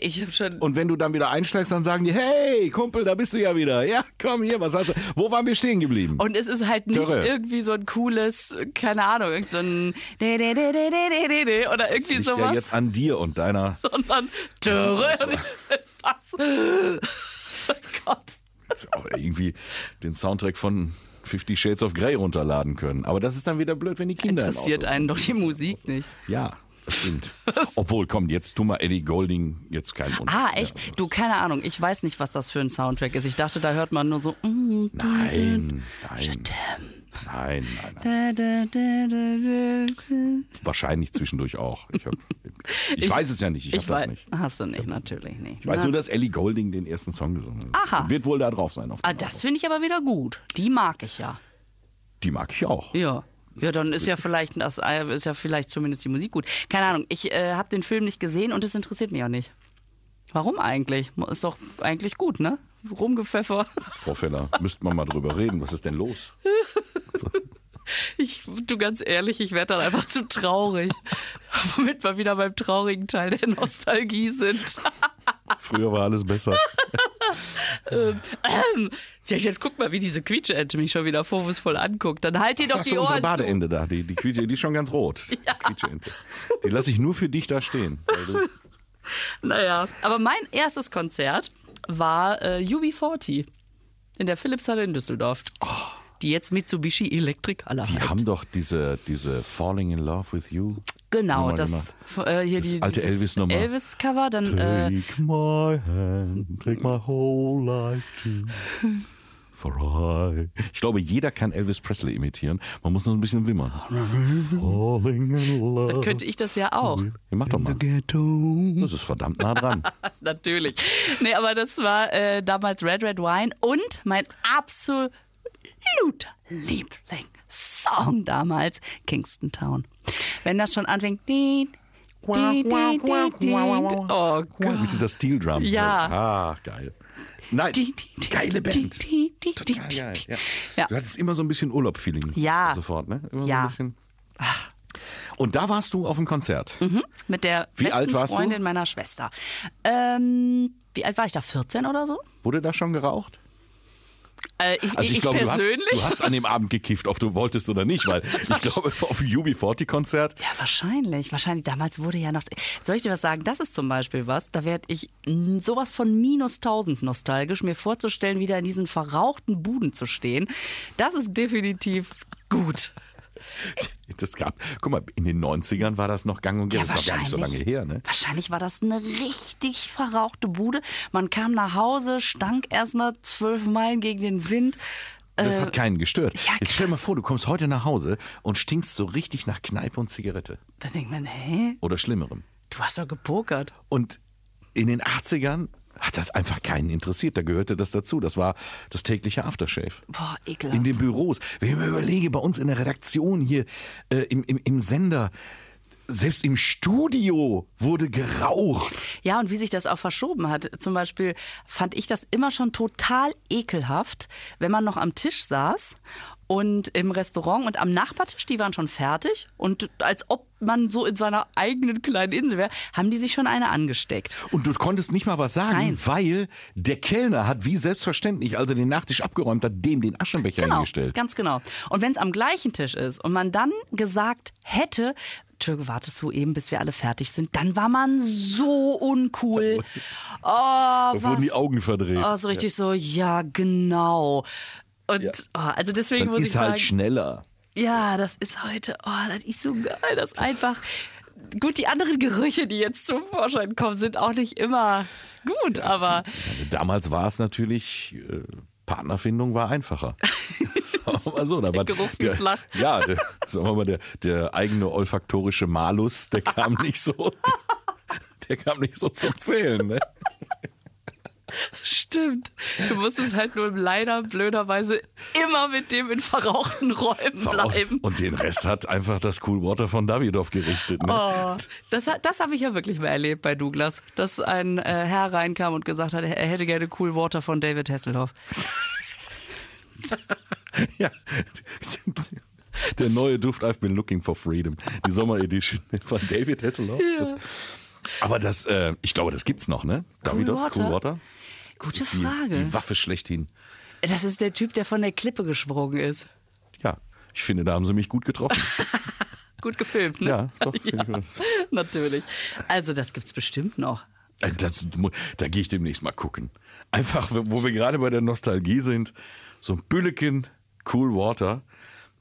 ich habe schon. und wenn du dann wieder einsteigst, dann sagen die, hey, Kumpel, da bist du ja wieder. Ja, komm hier, was hast du? Wo waren wir stehen geblieben? Und es ist halt nicht Dörre. irgendwie so ein cooles, keine Ahnung, irgend so ein de- de- de- oder das irgendwie liegt sowas. ja jetzt an dir und deiner sondern ich- Was? Oh Gott. Auch irgendwie den Soundtrack von Fifty Shades of Grey runterladen können. Aber das ist dann wieder blöd, wenn die Kinder im Interessiert Auto einen doch die Musik nicht. Ja, stimmt. Obwohl, komm, jetzt tu mal Eddie Golding jetzt keinen Unterschied. Ah, echt? mehr. Du, keine Ahnung. Ich weiß nicht, was das für ein Soundtrack ist. Ich dachte, da hört man nur so. mm, Nein, nein. Nein, nein, nein. Wahrscheinlich zwischendurch auch. Ich, hab, ich, weiß es ja nicht, ich, Ich das nicht. Hast du nicht, natürlich nicht. Ich weiß Na, nur, dass Ellie Golding den ersten Song gesungen hat. Aha. Wird wohl da drauf sein. Ah, das finde ich aber wieder gut. Die mag ich ja. Die mag ich auch. Ja. Ja, dann ist ja vielleicht das äh, ist ja vielleicht zumindest die Musik gut. Keine Ahnung. Ich äh, habe den Film nicht gesehen und es interessiert mich auch nicht. Warum eigentlich? Ist doch eigentlich gut, ne? Rumgepfeffer. Frau Feller, müsste man mal drüber reden. Was ist denn los? Ich, du ganz ehrlich, ich werde dann einfach zu traurig. Womit wir wieder beim traurigen Teil der Nostalgie sind. Früher war alles besser. ähm, ja, jetzt guck mal, wie diese Quietscheente mich schon wieder vorwurfsvoll anguckt. Dann halt dir doch die Ohren zu. Badeende da? Die, die, Quietsche, die ist schon ganz rot. Ja. Quietscheente. Die lasse ich nur für dich da stehen. Naja, aber mein erstes Konzert war äh, UB40 in der Philipshalle in Düsseldorf. Die jetzt Mitsubishi Electric Halle Oh. Die heißt. haben doch diese, diese Falling in Love with You. genau, das äh, hier Das die alte Elvis-Nummer. Elvis-Cover, dann äh, Take my hand, take my whole life too. For I. Ich glaube, jeder kann Elvis Presley imitieren. Man muss nur ein bisschen wimmern. Falling in love. könnte ich das ja auch. Ja, mach doch mal. Das ist verdammt nah dran. Natürlich. Nee, aber das war äh, damals Red Red Wine und mein absoluter Lieblingssong damals, Kingston Town. Wenn das schon anfängt. din, din, din. Oh Gott. Mit dieser Steel Drum. Ja. Ah, geil. Nein, Din, din, din, geile Band. Total geil. Ja. Ja. Du hattest immer so ein bisschen Urlaub-Feeling. Ja. Sofort, ne? Immer Ja. So ein bisschen. Und da warst du auf dem Konzert. Mhm, Mit der Wie besten warst du? Freundin meiner Schwester. Ähm, wie alt war ich da? 14 oder so? Wurde da schon geraucht? Äh, ich, Also ich, ich glaube, du hast, du hast an dem Abend gekifft, ob du wolltest oder nicht, weil ich glaube, auf dem UB40-Konzert, Ja, wahrscheinlich. Wahrscheinlich. Damals wurde ja noch. Soll ich dir was sagen? Das ist zum Beispiel was. Da werde ich sowas von minus 1000 nostalgisch, mir vorzustellen, wieder in diesen verrauchten Buden zu stehen. Das ist definitiv gut. das gab, guck mal, in den 90ern war das noch gang und gäbe. Ja, das war gar nicht so lange her, ne? Wahrscheinlich war das eine richtig verrauchte Bude. Man kam nach Hause, stank erstmal zwölf Meilen gegen den Wind. Das hat keinen gestört. ja, Jetzt stell dir mal vor, du kommst heute nach Hause und stinkst so richtig nach Kneipe und Zigarette. Da denkt man, hä? Oder Schlimmerem. Du hast doch gepokert. Und in den 80ern hat das einfach keinen interessiert. Da gehörte das dazu. Das war das tägliche Aftershave. Boah, ekelhaft. In den Büros. Wenn ich mir überlege, bei uns in der Redaktion hier, äh, im, im, im Sender, selbst im Studio wurde geraucht. Ja, und wie sich das auch verschoben hat. Zum Beispiel fand ich das immer schon total ekelhaft, wenn man noch am Tisch saß und im Restaurant und am Nachbartisch, die waren schon fertig und als ob man so in seiner eigenen kleinen Insel wäre, haben die sich schon eine angesteckt. Und du konntest nicht mal was sagen, Nein. weil der Kellner hat wie selbstverständlich, als er den Nachtisch abgeräumt hat, dem den Aschenbecher Genau, hingestellt. ganz genau. Und wenn es am gleichen Tisch ist und man dann gesagt hätte, Entschuldigung, wartest du eben, bis wir alle fertig sind, dann war man so uncool. Oh, Da wurden was? die Augen verdreht. Oh, so richtig so, ja, genau. Und Ja. oh, also deswegen Dann muss ist ich halt sagen, schneller. ja, das ist heute, oh, das ist so geil, das ist einfach. Gut, die anderen Gerüche, die jetzt zum Vorschein kommen, sind auch nicht immer gut, aber Damals war es natürlich, äh, Partnerfindung war einfacher. sagen wir mal so. Da war, Geruch fiel flach. Ja, der, sagen wir mal, der, der eigene olfaktorische Malus, der kam nicht so, der kam nicht so zum Zählen. Ne? Stimmt. Du musstest halt nur leider blöderweise immer mit dem in verrauchten Räumen bleiben. Und den Rest hat einfach das Cool Water von Davidoff gerichtet. Ne? Oh, das das habe ich ja wirklich mal erlebt bei Douglas, dass ein äh, Herr reinkam und gesagt hat, er hätte gerne Cool Water von David Hasselhoff. Ja. Der neue Duft I've been looking for freedom. Die Sommeredition von David Hasselhoff. Aber das, äh, ich glaube, das gibt's noch, ne? Davidoff, Water? Cool Water. Gute die, Frage. Die Waffe schlechthin. Das ist der Typ, der von der Klippe gesprungen ist. Ja, ich finde, da haben sie mich gut getroffen. Gut gefilmt, ne? Ja, doch, das. Natürlich. Also das gibt's bestimmt noch. Äh, Das, da gehe ich demnächst mal gucken. Einfach, wo wir gerade bei der Nostalgie sind, so ein Bülleken Cool Water,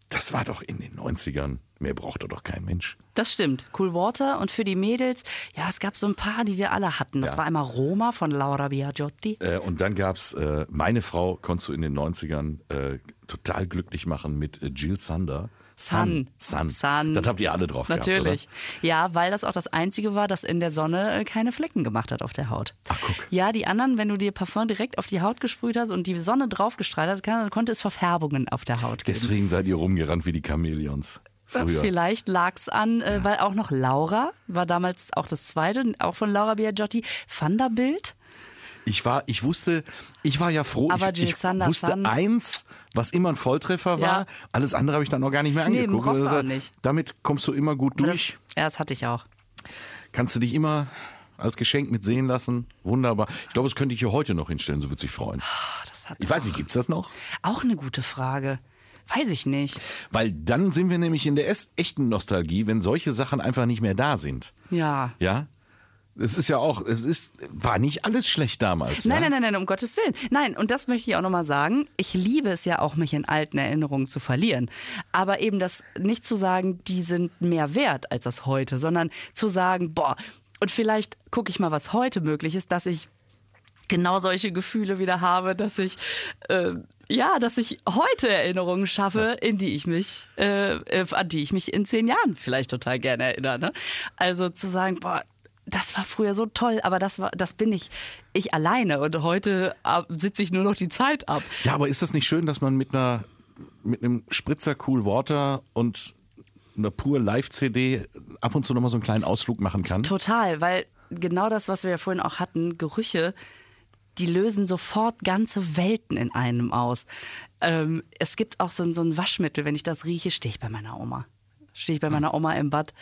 das war doch in den 90ern. Mehr brauchte doch kein Mensch. Das stimmt. Cool Water und für die Mädels, ja, es gab so ein paar, die wir alle hatten. Das Ja. war einmal Roma von Laura Biagiotti. Äh, und dann gab's äh, meine Frau konntest du in den 90ern äh, total glücklich machen mit äh, Jill Sander, Sun. Sun. Sun. Das habt ihr alle drauf Natürlich. gehabt, Ja, weil das auch das Einzige war, das in der Sonne äh, keine Flecken gemacht hat auf der Haut. Ach, guck. Ja, die anderen, wenn du dir Parfum direkt auf die Haut gesprüht hast und die Sonne draufgestrahlt hast, kann- konnte es Verfärbungen auf der Haut geben. Deswegen seid ihr rumgerannt wie die Chamäleons. Früher. Vielleicht lag's an, äh, weil auch noch Laura war damals auch das zweite, auch von Laura Biagiotti, Vanderbilt. Ich war, ich wusste, ich war ja froh, Aber ich, ich wusste Sun- eins, was immer ein Volltreffer war. Ja. Alles andere habe ich dann noch gar nicht mehr Nee, angeguckt. du Also, auch nicht. Damit kommst du immer gut Das, durch. ja, das hatte ich auch. Kannst du dich immer als Geschenk mit sehen lassen. Wunderbar. Ich glaube, das könnte ich hier heute noch hinstellen, so würde sich freuen. Ah, Das hat Ich weiß nicht, gibt's das noch? auch eine gute Frage. Weiß ich nicht. Weil dann sind wir nämlich in der echten Nostalgie, wenn solche Sachen einfach nicht mehr da sind. Ja. Ja? Es ist ja auch, es ist, war nicht alles schlecht damals. Nein, ja? nein, nein, nein, um Gottes Willen. Nein, und das möchte ich auch nochmal sagen. Ich liebe es ja auch, mich in alten Erinnerungen zu verlieren. Aber eben das nicht zu sagen, die sind mehr wert als das heute, sondern zu sagen, boah, und vielleicht gucke ich mal, was heute möglich ist, dass ich genau solche Gefühle wieder habe, dass ich äh, ja, dass ich heute Erinnerungen schaffe, in die ich mich, äh, äh, an die ich mich in zehn Jahren vielleicht total gerne erinnere. Ne? Also zu sagen, boah, das war früher so toll, aber das war, das bin ich, ich alleine und heute äh, sitze ich nur noch die Zeit ab. Ja, aber ist das nicht schön, dass man mit einer mit einem Spritzer Cool Water und einer pur Live-CD ab und zu nochmal so einen kleinen Ausflug machen kann? Total, weil genau das, was wir ja vorhin auch hatten, Gerüche, die lösen sofort ganze Welten in einem aus. Ähm, es gibt auch so, ein- so ein Waschmittel, wenn ich das rieche, stehe ich bei meiner Oma. Stehe ich bei meiner Oma im Bad.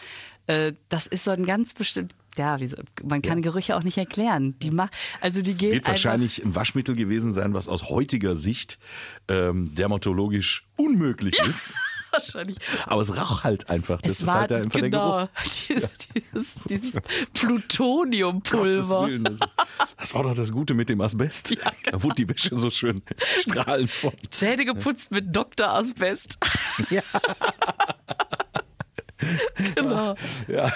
Äh, das ist so ein ganz bestimmt, ja, man kann Gerüche auch nicht erklären. Die macht, also die gehen Wird einfach, wahrscheinlich ein Waschmittel gewesen sein, was aus heutiger Sicht ähm, dermatologisch unmöglich ist. wahrscheinlich. Aber es raucht halt einfach. Das Es ist war halt einfach der genau Geruch. dieses, dieses, dieses Plutoniumpulver. Das, ist, das war doch das Gute mit dem Asbest. Ja, genau. Da wurde die Wäsche so schön strahlend von. Zähne geputzt mit Dr. Asbest. genau. Ja.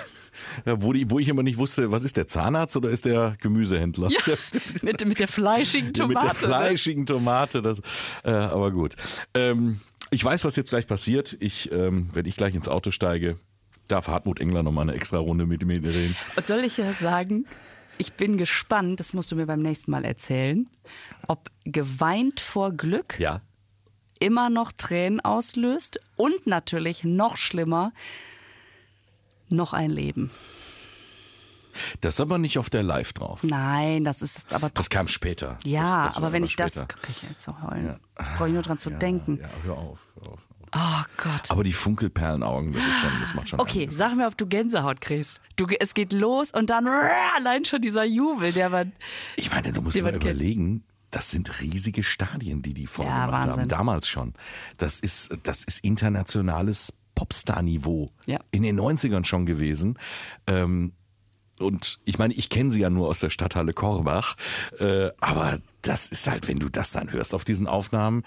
Ja, wo, die, wo ich immer nicht wusste, was ist der Zahnarzt oder ist der Gemüsehändler? Ja, mit, mit der fleischigen Ja, Tomate. Mit der ne? fleischigen Tomate. Das, äh, aber gut. Ähm, ich weiß, was jetzt gleich passiert. Ich, ähm, wenn ich gleich ins Auto steige, darf Hartmut Engler noch mal eine extra Runde mit mir drehen. Und soll ich dir sagen? Ich bin gespannt, das musst du mir beim nächsten Mal erzählen, ob geweint vor Glück Ja. immer noch Tränen auslöst und natürlich noch schlimmer, noch ein Leben. Das ist aber nicht auf der Live drauf. Nein, das ist aber Das kam später. ja, das, das aber wenn ich das, später. kriege ich jetzt zu heulen. Brauche ich nur dran zu denken. Ja, hör auf. Hör auf. Oh Gott. Aber die Funkelperlenaugen, das ist schon, das macht schon. Okay, einiges. sag mir, ob du Gänsehaut kriegst. Du, es geht los und dann allein schon dieser Jubel, der man. Ich meine, du musst mal überlegen, das sind riesige Stadien, die die voll Ja, Wahnsinn. haben. Damals schon. Das ist, das ist internationales Popstar-Niveau. Ja. In den 90ern schon gewesen. Ähm, und ich meine, ich kenne sie ja nur aus der Stadthalle Korbach. Äh, aber das ist halt, wenn du das dann hörst auf diesen Aufnahmen,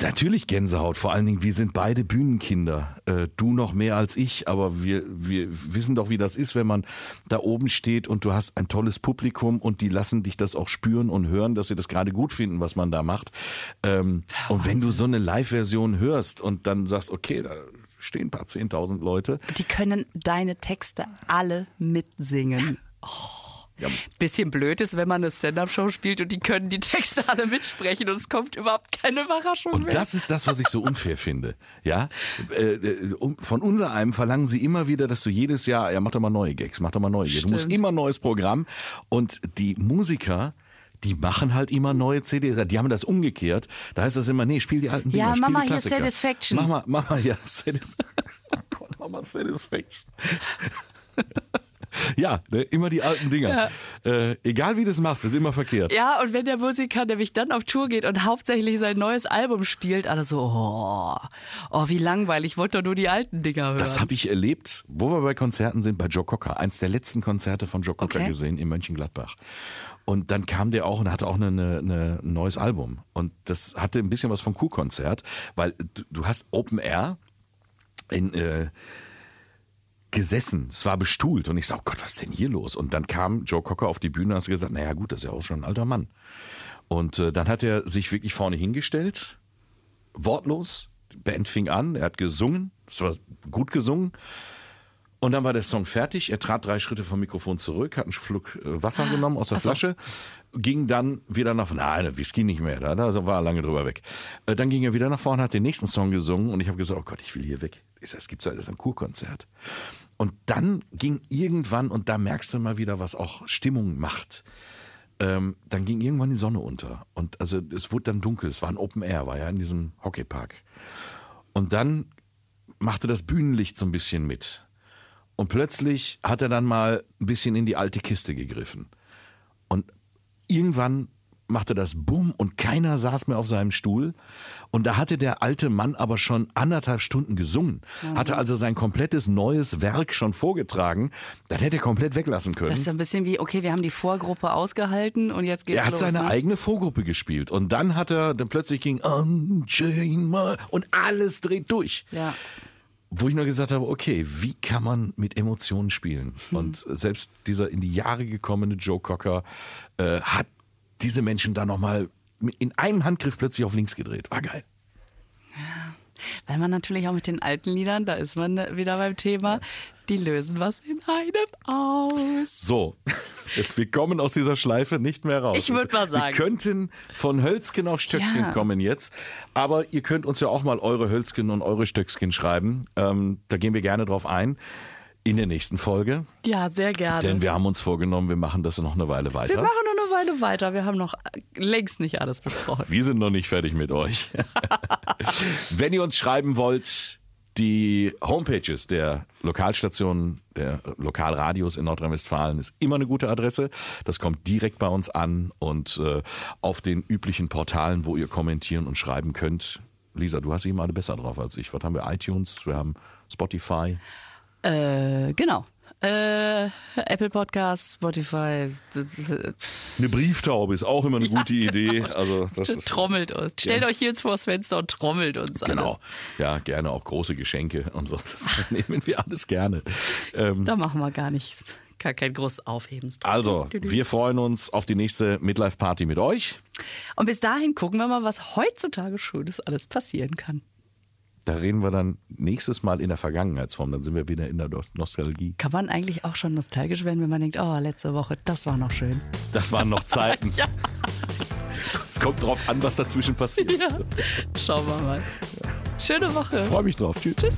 Natürlich Gänsehaut, vor allen Dingen, wir sind beide Bühnenkinder. Äh, du noch mehr als ich, aber wir, wir wissen doch, wie das ist, wenn man da oben steht und du hast ein tolles Publikum und die lassen dich das auch spüren und hören, dass sie das gerade gut finden, was man da macht. Ähm, und wenn du so eine Live-Version hörst und dann sagst, okay, da stehen ein paar Zehntausend Leute. Die können deine Texte alle mitsingen. Ja, Bisschen blöd ist, wenn man eine Stand-Up-Show spielt und die können die Texte alle mitsprechen und es kommt überhaupt keine Überraschung Und mehr. das ist das, was ich so unfair finde. Ja, Äh, äh, von unser einem verlangen sie immer wieder, dass du jedes Jahr, ja, mach doch mal neue Gags, mach doch mal neue Gags. Du musst immer neues Programm. Und die Musiker, die machen halt immer neue CDs. Die haben das umgekehrt. Da heißt das immer, nee, spiel die alten Dinger, Ja, mal hier. Satisfaction. Mach mal, mach mal, ja, Satisfaction. Oh Gott, mach mal Satisfaction. Ja, ne, immer die alten Dinger. Äh, egal wie du es machst, ist immer verkehrt. Ja, und wenn der Musiker nämlich dann auf Tour geht und hauptsächlich sein neues Album spielt, alle so, oh, oh wie langweilig, ich wollte doch nur die alten Dinger hören. Das habe ich erlebt, wo wir bei Konzerten sind, bei Joe Cocker. Eins der letzten Konzerte von Joe Cocker Okay. gesehen in Mönchengladbach. Und dann kam der auch und hatte auch ein neues Album. Und das hatte ein bisschen was vom Kuhkonzert, weil du, du hast Open Air in, äh, gesessen. Es war bestuhlt. Und ich sag, oh Gott, was ist denn hier los? Und dann kam Joe Cocker auf die Bühne und hat gesagt, naja gut, das ist ja auch schon ein alter Mann. Und äh, dann hat er sich wirklich vorne hingestellt, wortlos, Band fing an, er hat gesungen, es war gut gesungen. Und dann war der Song fertig. Er trat drei Schritte vom Mikrofon zurück, hat einen Schluck äh, Wasser genommen aus der so. Flasche, ging dann wieder nach vorne. Nein, Whisky nicht mehr, da, da war er lange drüber weg. Äh, Dann ging er wieder nach vorne, hat den nächsten Song gesungen und ich habe gesagt, oh Gott, ich will hier weg. Es gibt so ein Kurkonzert. Und dann ging irgendwann, und da merkst du mal wieder, was auch Stimmung macht. Ähm, dann ging irgendwann die Sonne unter. Und also es wurde dann dunkel. Es war ein Open Air, war ja in diesem Hockeypark. Und dann machte das Bühnenlicht so ein bisschen mit. Und plötzlich hat er dann mal ein bisschen in die alte Kiste gegriffen. Irgendwann machte das Bumm und keiner saß mehr auf seinem Stuhl. Und da hatte der alte Mann aber schon anderthalb Stunden gesungen. Hatte also sein komplettes neues Werk schon vorgetragen. Das hätte er komplett weglassen können. Das ist so ein bisschen wie, okay, wir haben die Vorgruppe ausgehalten und jetzt geht's Er hat los. seine ne? eigene Vorgruppe gespielt. Und dann hat er, dann plötzlich ging und alles dreht durch. Ja. Wo ich nur gesagt habe, okay, wie kann man mit Emotionen spielen? Hm. Und selbst dieser in die Jahre gekommene Joe Cocker äh, hat diese Menschen da nochmal in einem Handgriff plötzlich auf links gedreht. War geil. Weil man natürlich auch mit den alten Liedern, da ist man wieder beim Thema, die lösen was in einem aus. So, jetzt wir kommen aus dieser Schleife nicht mehr raus. Ich würd mal sagen. Wir könnten von Hölzgen auf Stöckskin Ja. kommen jetzt, aber ihr könnt uns ja auch mal eure Hölzgen und eure Stöckskin schreiben. Ähm, da gehen wir gerne drauf ein in der nächsten Folge, Ja, sehr gerne. denn wir haben uns vorgenommen, wir machen das noch eine Weile wir weiter. machen noch eine Weile weiter. Wir haben noch längst nicht alles besprochen. Wir sind noch nicht fertig mit euch. Wenn ihr uns schreiben wollt, die Homepages der Lokalstationen, der Lokalradios in Nordrhein-Westfalen ist immer eine gute Adresse. Das kommt direkt bei uns an und äh, auf den üblichen Portalen, wo ihr kommentieren und schreiben könnt. Lisa, du hast immer alle besser drauf als ich. Was haben wir? iTunes, wir haben Spotify. Äh, genau. Äh, Apple Podcasts, Spotify, Eine Brieftaube ist auch immer eine gute Idee. Also das ist trommelt uns. Stellt euch hier jetzt vors Fenster und trommelt uns Genau. alles. Ja, gerne auch große Geschenke und so. Das nehmen wir alles gerne. Ähm, Da machen wir gar nichts. Gar kein großes Aufhebens. Also, wir freuen uns auf die nächste Midlife-Party mit euch. Und bis dahin gucken wir mal, was heutzutage Schönes alles passieren kann. Da reden wir dann nächstes Mal in der Vergangenheitsform. Dann sind wir wieder in der Nostalgie. Kann man eigentlich auch schon nostalgisch werden, wenn man denkt, oh, letzte Woche, das war noch schön. Das waren noch Zeiten. Ja. Es kommt drauf an, was dazwischen passiert. Ja. Schauen wir mal. Schöne Woche. Freue mich drauf. Tschüss. Tschüss.